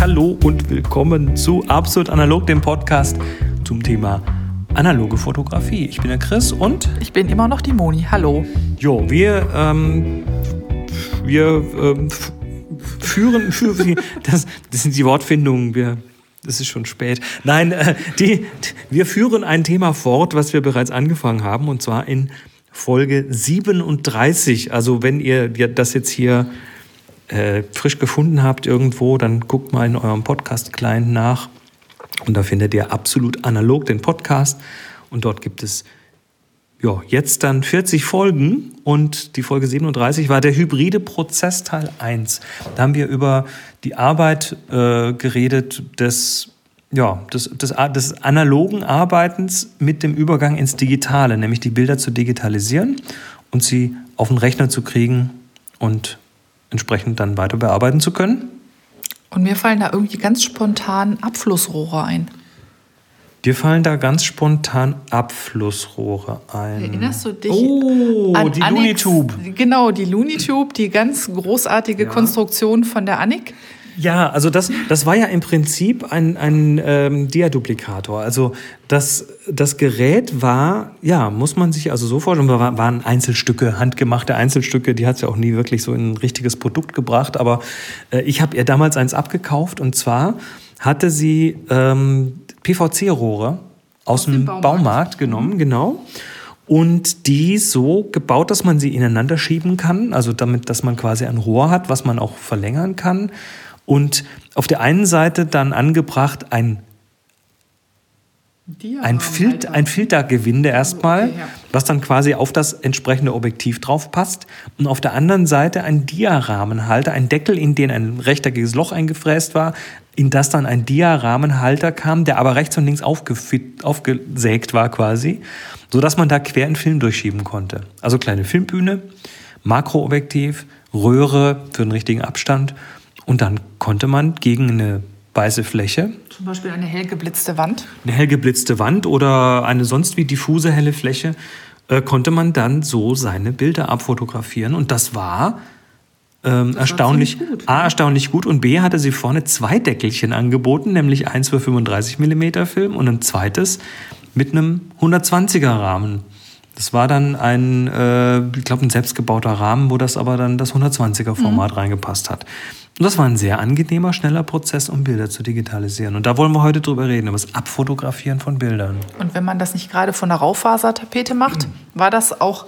hallo und willkommen zu Absolut Analog, dem Podcast zum Thema analoge Fotografie. Ich bin der Chris und ich bin immer noch die Moni. Hallo. Jo, wir ähm, wir ähm, führen, führen das, das sind die Wortfindungen. Wir es ist schon spät. Nein, äh, die, wir führen ein Thema fort, was wir bereits angefangen haben, und zwar in Folge 37. Also wenn ihr das jetzt hier äh, frisch gefunden habt irgendwo, dann guckt mal in eurem Podcast-Client nach. Und da findet ihr absolut analog den Podcast. Und dort gibt es ja, jetzt dann 40 Folgen und die Folge 37 war der hybride Prozess Teil 1. Da haben wir über die Arbeit äh, geredet des, ja, des, des, des analogen Arbeitens mit dem Übergang ins Digitale, nämlich die Bilder zu digitalisieren und sie auf den Rechner zu kriegen und entsprechend dann weiter bearbeiten zu können. Und mir fallen da irgendwie ganz spontan Abflussrohre ein. Dir fallen da ganz spontan Abflussrohre ein. Erinnerst du dich oh, an die Lunitube? Genau, die Lunitube, die ganz großartige ja. Konstruktion von der Annik. Ja, also das, das war ja im Prinzip ein, ein ähm, Diaduplikator. Also das, das Gerät war, ja, muss man sich also so vorstellen, war, waren Einzelstücke, handgemachte Einzelstücke, die hat es ja auch nie wirklich so in ein richtiges Produkt gebracht. Aber äh, ich habe ihr damals eins abgekauft und zwar hatte sie ähm, PVC-Rohre aus, aus, dem Baumarkt, Baumarkt genommen, mhm. genau. Und die so gebaut, dass man sie ineinander schieben kann, also damit, dass man quasi ein Rohr hat, was man auch verlängern kann. Und auf der einen Seite dann angebracht ein ein, Fil ein Filtergewinde erstmal, okay, ja. was dann quasi auf das entsprechende Objektiv drauf passt. Und auf der anderen Seite ein Diarahmenhalter, ein Deckel, in den ein rechteckiges Loch eingefräst war, in das dann ein Diarahmenhalter kam, der aber rechts und links aufgesägt war quasi, sodass man da quer einen Film durchschieben konnte. Also kleine Filmbühne, Makroobjektiv, Röhre für den richtigen Abstand. Und dann konnte man gegen eine weiße Fläche. Zum Beispiel eine hell geblitzte Wand. Eine hell geblitzte Wand oder eine sonst wie diffuse helle Fläche, äh, konnte man dann so seine Bilder abfotografieren. Und das war ähm, erstaunlich, gut, A, erstaunlich gut und B, hatte sie vorne zwei Deckelchen angeboten, nämlich eins für 35 mm Film und ein zweites mit einem 120er Rahmen. Das war dann ein, äh, ich glaube, ein selbstgebauter Rahmen, wo das aber dann das 120er Format mhm. reingepasst hat. Und das war ein sehr angenehmer, schneller Prozess, um Bilder zu digitalisieren. Und da wollen wir heute drüber reden, über das Abfotografieren von Bildern. Und wenn man das nicht gerade von der Raufasertapete macht, war das auch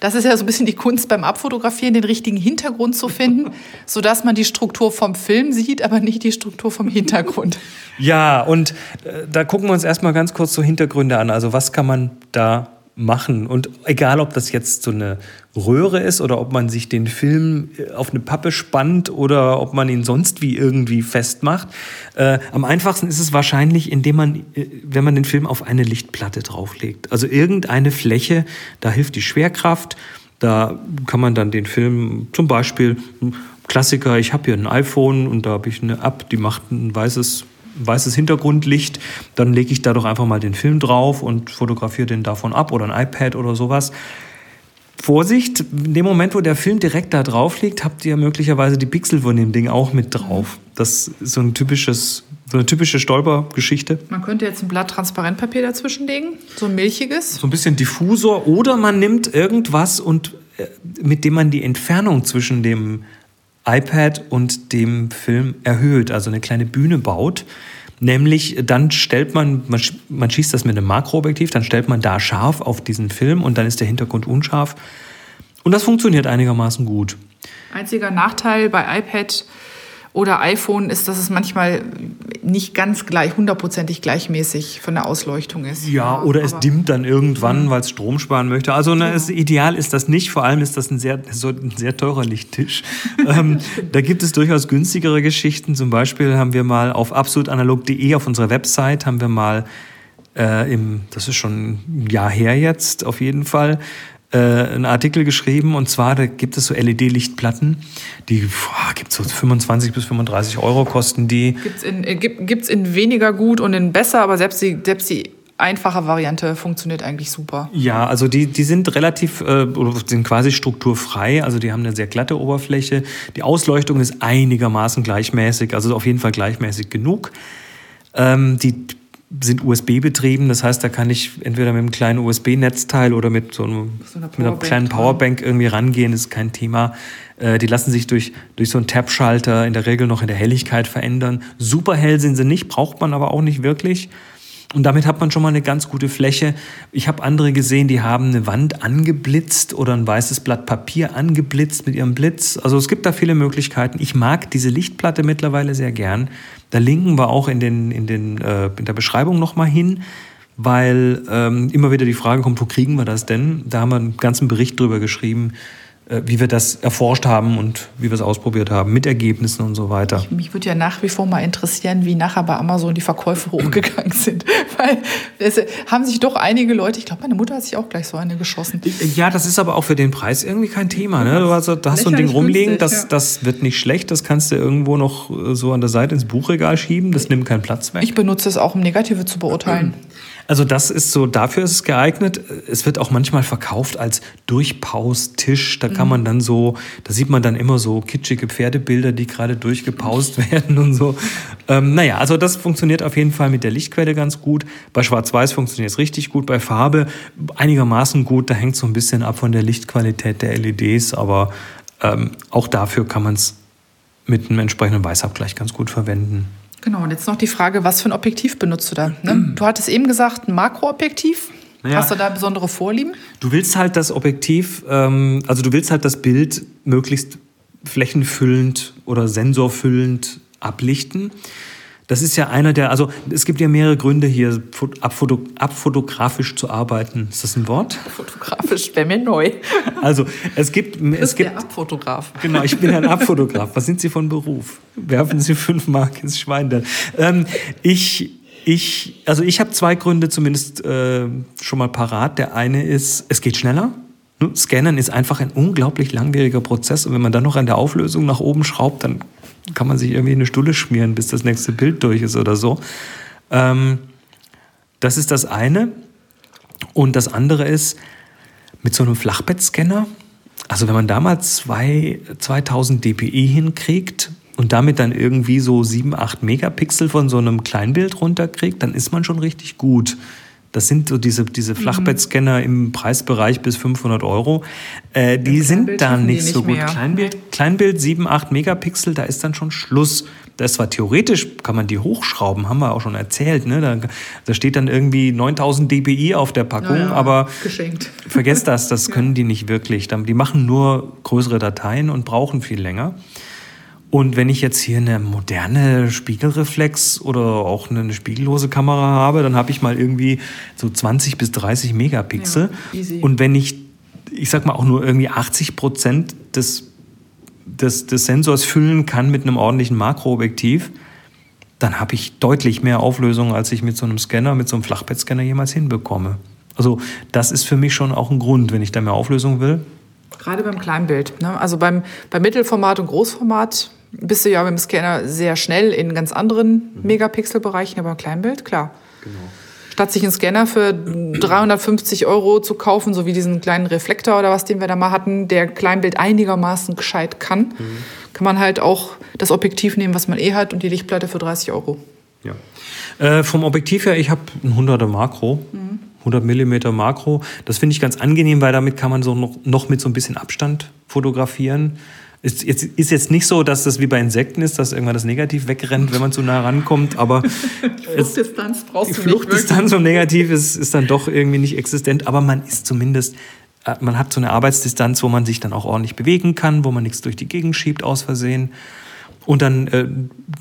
das ist ja so ein bisschen die Kunst beim Abfotografieren, den richtigen Hintergrund zu finden, sodass man die Struktur vom Film sieht, aber nicht die Struktur vom Hintergrund. Ja, und äh, da gucken wir uns erstmal ganz kurz so Hintergründe an. Also was kann man da machen. Und egal, ob das jetzt so eine Röhre ist oder ob man sich den Film äh, auf eine Pappe spannt oder ob man ihn sonst wie irgendwie festmacht. Äh, am einfachsten ist es wahrscheinlich, indem man, äh, wenn man den Film auf eine Lichtplatte drauflegt. Also irgendeine Fläche, da hilft die Schwerkraft. Da kann man dann den Film zum Beispiel, Klassiker, ich habe hier ein iPhone und da habe ich eine App, die macht ein weißes weißes Hintergrundlicht, dann lege ich da doch einfach mal den Film drauf und fotografiere den davon ab oder ein iPad oder sowas. Vorsicht, in dem Moment, wo der Film direkt da drauf liegt, habt ihr möglicherweise die Pixel von dem Ding auch mit drauf. Das ist so ein typisches, so eine typische Stolpergeschichte. Man könnte jetzt ein Blatt Transparentpapier dazwischen legen, so ein milchiges. So ein bisschen Diffusor oder man nimmt irgendwas und äh, mit dem man die Entfernung zwischen dem iPad und dem Film erhöht, also eine kleine Bühne baut. Nämlich dann stellt man, man, schießt das mit einem Makroobjektiv, dann stellt man da scharf auf diesen Film und dann ist der Hintergrund unscharf. Und das funktioniert einigermaßen gut. Einziger Nachteil bei iPad oder iPhone ist, dass es manchmal nicht ganz gleich, hundertprozentig gleichmäßig von der Ausleuchtung ist. Ja, oder es dimmt dann irgendwann, mhm. weil es Strom sparen möchte. Also ne, es, ideal ist das nicht. Vor allem ist das ein sehr, so ein sehr teurer Lichttisch. ähm, da gibt es durchaus günstigere Geschichten. Zum Beispiel haben wir mal auf absolutanalog.de auf unserer Website haben wir mal äh, im, das ist schon ein Jahr her jetzt auf jeden Fall, äh, einen Artikel geschrieben und zwar da gibt es so LED-Lichtplatten, die gibt so 25 bis 35 Euro kosten die. Gibt's in, äh, gibt, gibt's in weniger gut und in besser, aber selbst die, selbst die einfache Variante funktioniert eigentlich super. Ja, also die, die sind relativ, äh, sind quasi strukturfrei, also die haben eine sehr glatte Oberfläche. Die Ausleuchtung ist einigermaßen gleichmäßig, also auf jeden Fall gleichmäßig genug. Ähm, die sind USB betrieben, das heißt, da kann ich entweder mit einem kleinen USB-Netzteil oder mit so, einem, so einer, mit einer kleinen Powerbank irgendwie rangehen, ist kein Thema. Äh, die lassen sich durch, durch so einen Tab-Schalter in der Regel noch in der Helligkeit verändern. Super hell sind sie nicht, braucht man aber auch nicht wirklich. Und damit hat man schon mal eine ganz gute Fläche. Ich habe andere gesehen, die haben eine Wand angeblitzt oder ein weißes Blatt Papier angeblitzt mit ihrem Blitz. Also es gibt da viele Möglichkeiten. Ich mag diese Lichtplatte mittlerweile sehr gern. Da linken wir auch in, den, in, den, äh, in der Beschreibung nochmal hin, weil ähm, immer wieder die Frage kommt, wo kriegen wir das denn? Da haben wir einen ganzen Bericht drüber geschrieben wie wir das erforscht haben und wie wir es ausprobiert haben, mit Ergebnissen und so weiter. Ich, mich würde ja nach wie vor mal interessieren, wie nachher bei Amazon die Verkäufe hochgegangen sind. Weil es haben sich doch einige Leute, ich glaube, meine Mutter hat sich auch gleich so eine geschossen. Ja, das ist aber auch für den Preis irgendwie kein Thema. Ne? Du hast, da hast so ein Ding rumliegen, das, das wird nicht schlecht, das kannst du irgendwo noch äh, so an der Seite ins Buchregal schieben, das nimmt keinen Platz weg. Ich benutze es auch, um Negative zu beurteilen. Also das ist so, dafür ist es geeignet. Es wird auch manchmal verkauft als Durchpaustisch. Da kann mhm. man dann so, da sieht man dann immer so kitschige Pferdebilder, die gerade durchgepaust werden und so. Ähm, naja, also das funktioniert auf jeden Fall mit der Lichtquelle ganz gut. Bei Schwarz-Weiß funktioniert es richtig gut. Bei Farbe einigermaßen gut. Da hängt so ein bisschen ab von der Lichtqualität der LEDs. Aber ähm, auch dafür kann man es mit einem entsprechenden Weißabgleich ganz gut verwenden. Genau, und jetzt noch die Frage, was für ein Objektiv benutzt du da? Ne? Du hattest eben gesagt, ein Makroobjektiv. Naja, Hast du da besondere Vorlieben? Du willst halt das Objektiv, ähm, also du willst halt das Bild möglichst flächenfüllend oder sensorfüllend ablichten. Das ist ja einer der, also es gibt ja mehrere Gründe hier, abfoto, abfotografisch zu arbeiten. Ist das ein Wort? Fotografisch wäre mir neu. Also es gibt, du es gibt der Abfotograf. Genau, ich bin ein Abfotograf. Was sind Sie von Beruf? Werfen Sie fünf Mark ins Schwein. Dann. Ähm, ich ich, also ich habe zwei Gründe zumindest äh, schon mal parat. Der eine ist, es geht schneller. Scannen ist einfach ein unglaublich langwieriger Prozess und wenn man dann noch an der Auflösung nach oben schraubt, dann kann man sich irgendwie eine Stulle schmieren, bis das nächste Bild durch ist oder so. Ähm, das ist das eine. Und das andere ist, mit so einem Flachbettscanner, also wenn man da mal zwei, 2000 dpi hinkriegt und damit dann irgendwie so 7, 8 Megapixel von so einem Kleinbild runterkriegt, dann ist man schon richtig gut. Das sind so diese, diese mhm. Flachbettscanner im Preisbereich bis 500 Euro. Äh, die sind da nicht, nicht so gut. Mehr. Kleinbild, Kleinbild 7, 8 Megapixel, da ist dann schon Schluss. Das war theoretisch, kann man die hochschrauben, haben wir auch schon erzählt. Ne? Da, da steht dann irgendwie 9000 dpi auf der Packung, ja, aber geschenkt. vergesst das, das können die nicht wirklich. Die machen nur größere Dateien und brauchen viel länger. Und wenn ich jetzt hier eine moderne Spiegelreflex oder auch eine spiegellose Kamera habe, dann habe ich mal irgendwie so 20 bis 30 Megapixel. Ja, und wenn ich, ich sag mal, auch nur irgendwie 80 Prozent des, des, des Sensors füllen kann mit einem ordentlichen Makroobjektiv, dann habe ich deutlich mehr Auflösung, als ich mit so einem Scanner, mit so einem Flachbettscanner jemals hinbekomme. Also das ist für mich schon auch ein Grund, wenn ich da mehr Auflösung will. Gerade beim Kleinbild. Ne? Also beim, beim Mittelformat und Großformat bist du ja mit dem Scanner sehr schnell in ganz anderen mhm. Megapixel-Bereichen, aber Kleinbild, klar. Genau. Statt sich einen Scanner für 350 Euro zu kaufen, so wie diesen kleinen Reflektor oder was, den wir da mal hatten, der Kleinbild einigermaßen gescheit kann, mhm. kann man halt auch das Objektiv nehmen, was man eh hat und die Lichtplatte für 30 Euro. Ja. Äh, vom Objektiv her, ich habe ein 100er Makro. Mhm. 100 mm Makro. Das finde ich ganz angenehm, weil damit kann man so noch, noch mit so ein bisschen Abstand fotografieren. Ist jetzt, ist jetzt nicht so, dass das wie bei Insekten ist, dass irgendwann das Negativ wegrennt, wenn man zu nah rankommt, aber Fluchtdistanz brauchst die du Fluchtdistanz vom Negativ ist, ist dann doch irgendwie nicht existent, aber man ist zumindest, äh, man hat so eine Arbeitsdistanz, wo man sich dann auch ordentlich bewegen kann, wo man nichts durch die Gegend schiebt aus Versehen. Und dann äh,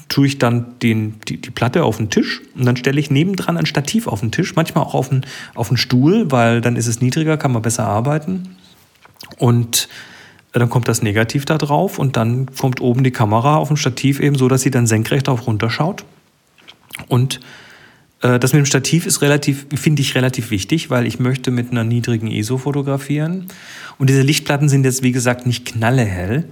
tue ich dann den, die, die Platte auf den Tisch und dann stelle ich nebendran ein Stativ auf den Tisch, manchmal auch auf einen, auf einen Stuhl, weil dann ist es niedriger, kann man besser arbeiten. Und dann kommt das Negativ da drauf und dann kommt oben die Kamera auf dem Stativ eben so, dass sie dann senkrecht auf runter schaut. Und äh, das mit dem Stativ ist relativ, finde ich relativ wichtig, weil ich möchte mit einer niedrigen ISO fotografieren. Und diese Lichtplatten sind jetzt, wie gesagt, nicht knallehell.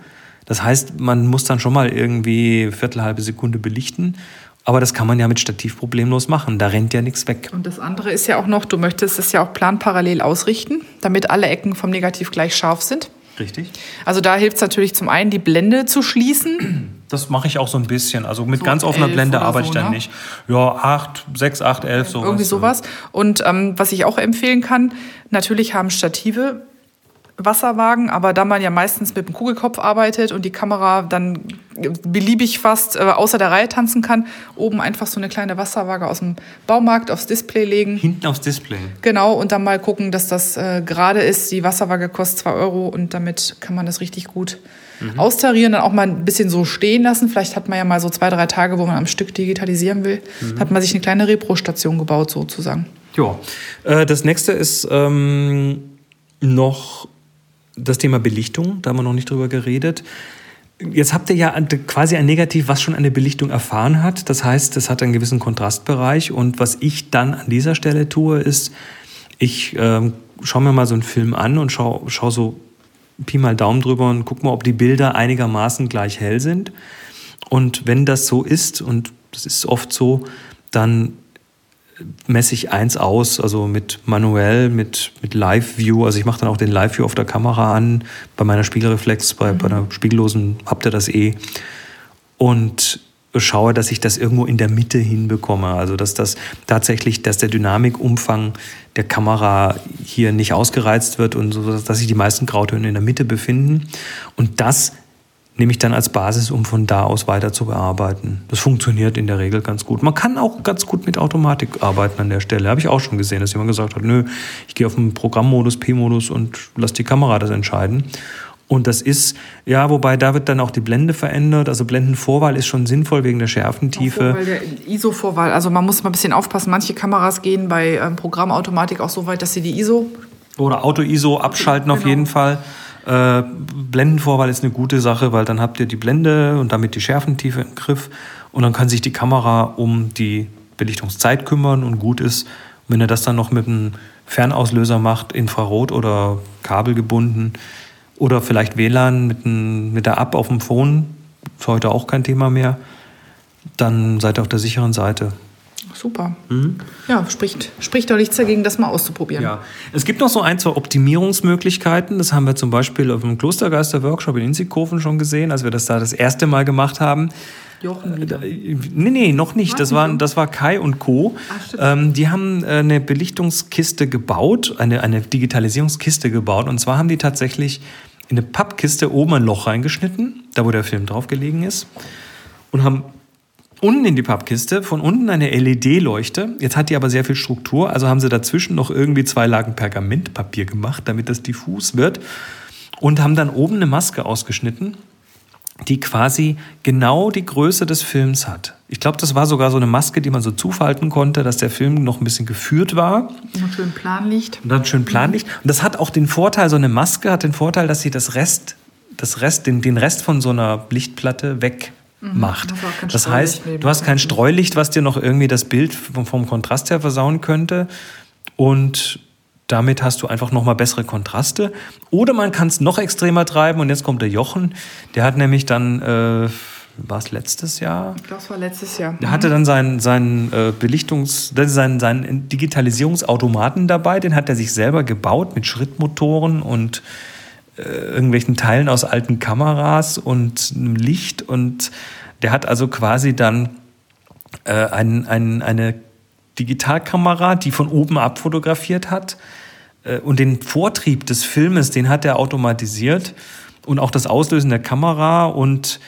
Das heißt, man muss dann schon mal irgendwie Viertel, halbe Sekunde belichten. Aber das kann man ja mit Stativ problemlos machen. Da rennt ja nichts weg. Und das andere ist ja auch noch, du möchtest es ja auch planparallel ausrichten, damit alle Ecken vom Negativ gleich scharf sind. Richtig. Also da hilft es natürlich zum einen, die Blende zu schließen. Das mache ich auch so ein bisschen. Also mit So ganz offener 11 Blende arbeite so, ich dann ne? nicht. Ja, 8, 6, 8, 11, sowas. Irgendwie sowas. Und ähm, was ich auch empfehlen kann, natürlich haben Stative Wasserwagen, aber da man ja meistens mit dem Kugelkopf arbeitet und die Kamera dann beliebig fast äh, außer der Reihe tanzen kann, oben einfach so eine kleine Wasserwaage aus dem Baumarkt aufs Display legen. Hinten aufs Display. Genau, und dann mal gucken, dass das äh, gerade ist. Die Wasserwaage kostet 2 Euro und damit kann man das richtig gut austarieren, dann auch mal ein bisschen so stehen lassen. Vielleicht hat man ja mal so zwei, drei Tage, wo man am Stück digitalisieren will. Hat man sich eine kleine Repro-Station gebaut, sozusagen. Ja. Äh, das nächste ist ähm, noch das Thema Belichtung. Da haben wir noch nicht drüber geredet. Jetzt habt ihr ja quasi ein Negativ, was schon eine Belichtung erfahren hat. Das heißt, es hat einen gewissen Kontrastbereich. Und was ich dann an dieser Stelle tue, ist, ich ähm, schaue mir mal so einen Film an und schaue schau so Pi mal Daumen drüber und guck mal, ob die Bilder einigermaßen gleich hell sind. Und wenn das so ist, und das ist oft so, dann messe ich eins aus, also mit manuell, mit, mit Live-View. Also ich mache dann auch den Live-View auf der Kamera an. Bei meiner Spiegelreflex, bei, bei einer spiegellosen habt ihr das eh. Und schaue, dass ich das irgendwo in der Mitte hinbekomme. Also dass das tatsächlich, dass der Dynamikumfang der Kamera hier nicht ausgereizt wird und so, dass sich die meisten Grautöne in der Mitte befinden. Und das nehme ich dann als Basis, um von da aus weiter zu bearbeiten. Das funktioniert in der Regel ganz gut. Man kann auch ganz gut mit Automatik arbeiten an der Stelle. Habe ich auch schon gesehen, dass jemand gesagt hat, nö, ich gehe auf den Programmmodus, P-Modus und lasse die Kamera das entscheiden. Und das ist, ja, wobei da wird dann auch die Blende verändert. Also Blendenvorwahl ist schon sinnvoll wegen der Schärfentiefe. Vorwahl der ISO-Vorwahl. Also man muss mal ein bisschen aufpassen. Manche Kameras gehen bei ähm, Programmautomatik auch so weit, dass sie die ISO Oder Auto-ISO abschalten auf genau. jeden Fall. Äh, Blendenvorwahl ist eine gute Sache, weil dann habt ihr die Blende und damit die Schärfentiefe im Griff. Und dann kann sich die Kamera um die Belichtungszeit kümmern und gut ist. Wenn ihr das dann noch mit einem Fernauslöser macht, Infrarot oder Kabel gebunden oder vielleicht WLAN mit, ein, mit der App auf dem Phone, ist heute auch kein Thema mehr, dann seid ihr auf der sicheren Seite. Super. Ja, spricht, spricht doch nichts dagegen, das mal auszuprobieren. Ja, es gibt noch so ein, zwei Optimierungsmöglichkeiten. Das haben wir zum Beispiel auf dem Klostergeister-Workshop in Inzigkofen schon gesehen, als wir das da das erste Mal gemacht haben. Jochen wieder. Nee, nee, noch nicht. Das war, das war Kai und Co. Stimmt. ähm, die haben äh, eine Belichtungskiste gebaut, eine, eine Digitalisierungskiste gebaut. Und zwar haben die tatsächlich in eine Pappkiste oben ein Loch reingeschnitten, da wo der Film drauf gelegen ist. Und haben unten in die Pappkiste, von unten eine LED-Leuchte. Jetzt hat die aber sehr viel Struktur, also haben sie dazwischen noch irgendwie zwei Lagen Pergamentpapier gemacht, damit das diffus wird. Und haben dann oben eine Maske ausgeschnitten, die quasi genau die Größe des Films hat. Ich glaube, das war sogar so eine Maske, die man so zufalten konnte, dass der Film noch ein bisschen geführt war Noch schön Plan liegt. und dann schön planlich. Und das hat auch den Vorteil, so eine Maske hat den Vorteil, dass sie das Rest, das Rest, den, den Rest von so einer Lichtplatte wegmacht. Auch kein Das heißt, du hast kein. Streulicht, was dir noch irgendwie das Bild vom, vom Kontrast her versauen könnte. Und damit hast du einfach nochmal bessere Kontraste. Oder man kann es noch extremer treiben. Und jetzt kommt der Jochen. Der hat nämlich dann, äh, war es letztes Jahr? Ich glaube, es war letztes Jahr. Der hatte dann seinen, seinen äh, Belichtungs-, seinen, seinen Digitalisierungsautomaten dabei, den hat er sich selber gebaut mit Schrittmotoren und irgendwelchen Teilen aus alten Kameras und einem Licht. Und der hat also quasi dann äh, ein, ein, eine Digitalkamera, die von oben abfotografiert hat. Äh, und den Vortrieb des Filmes, den hat er automatisiert. Und auch das Auslösen der Kamera und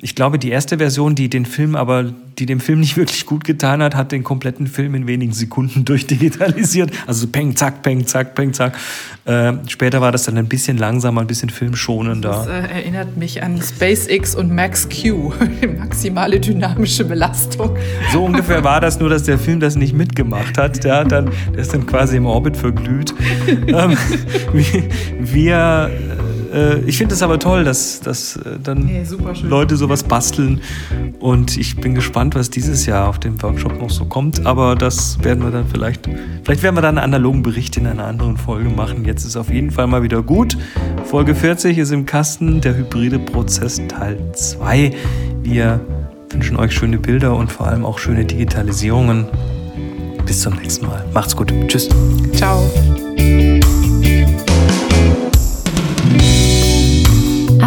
ich glaube, die erste Version, die den Film aber, die dem Film nicht wirklich gut getan hat, hat den kompletten Film in wenigen Sekunden durchdigitalisiert. Also peng, zack, peng, zack, peng, zack. Äh, später war das dann ein bisschen langsamer, ein bisschen filmschonender. Das äh, erinnert mich an SpaceX und Max Q, maximale dynamische Belastung. So ungefähr war das, nur dass der Film das nicht mitgemacht hat. Der, hat dann, der ist dann quasi im Orbit verglüht. ähm, wir, wir äh, ich finde es aber toll, dass, dass äh, dann schön. Leute sowas basteln. Und ich bin gespannt, was dieses Jahr auf dem Workshop noch so kommt. Aber das werden wir dann vielleicht, vielleicht werden wir dann einen analogen Bericht in einer anderen Folge machen. Jetzt ist auf jeden Fall mal wieder gut. Folge 40 ist im Kasten, der hybride Prozess Teil 2. Wir wünschen euch schöne Bilder und vor allem auch schöne Digitalisierungen. Bis zum nächsten Mal. Macht's gut. Tschüss. Ciao.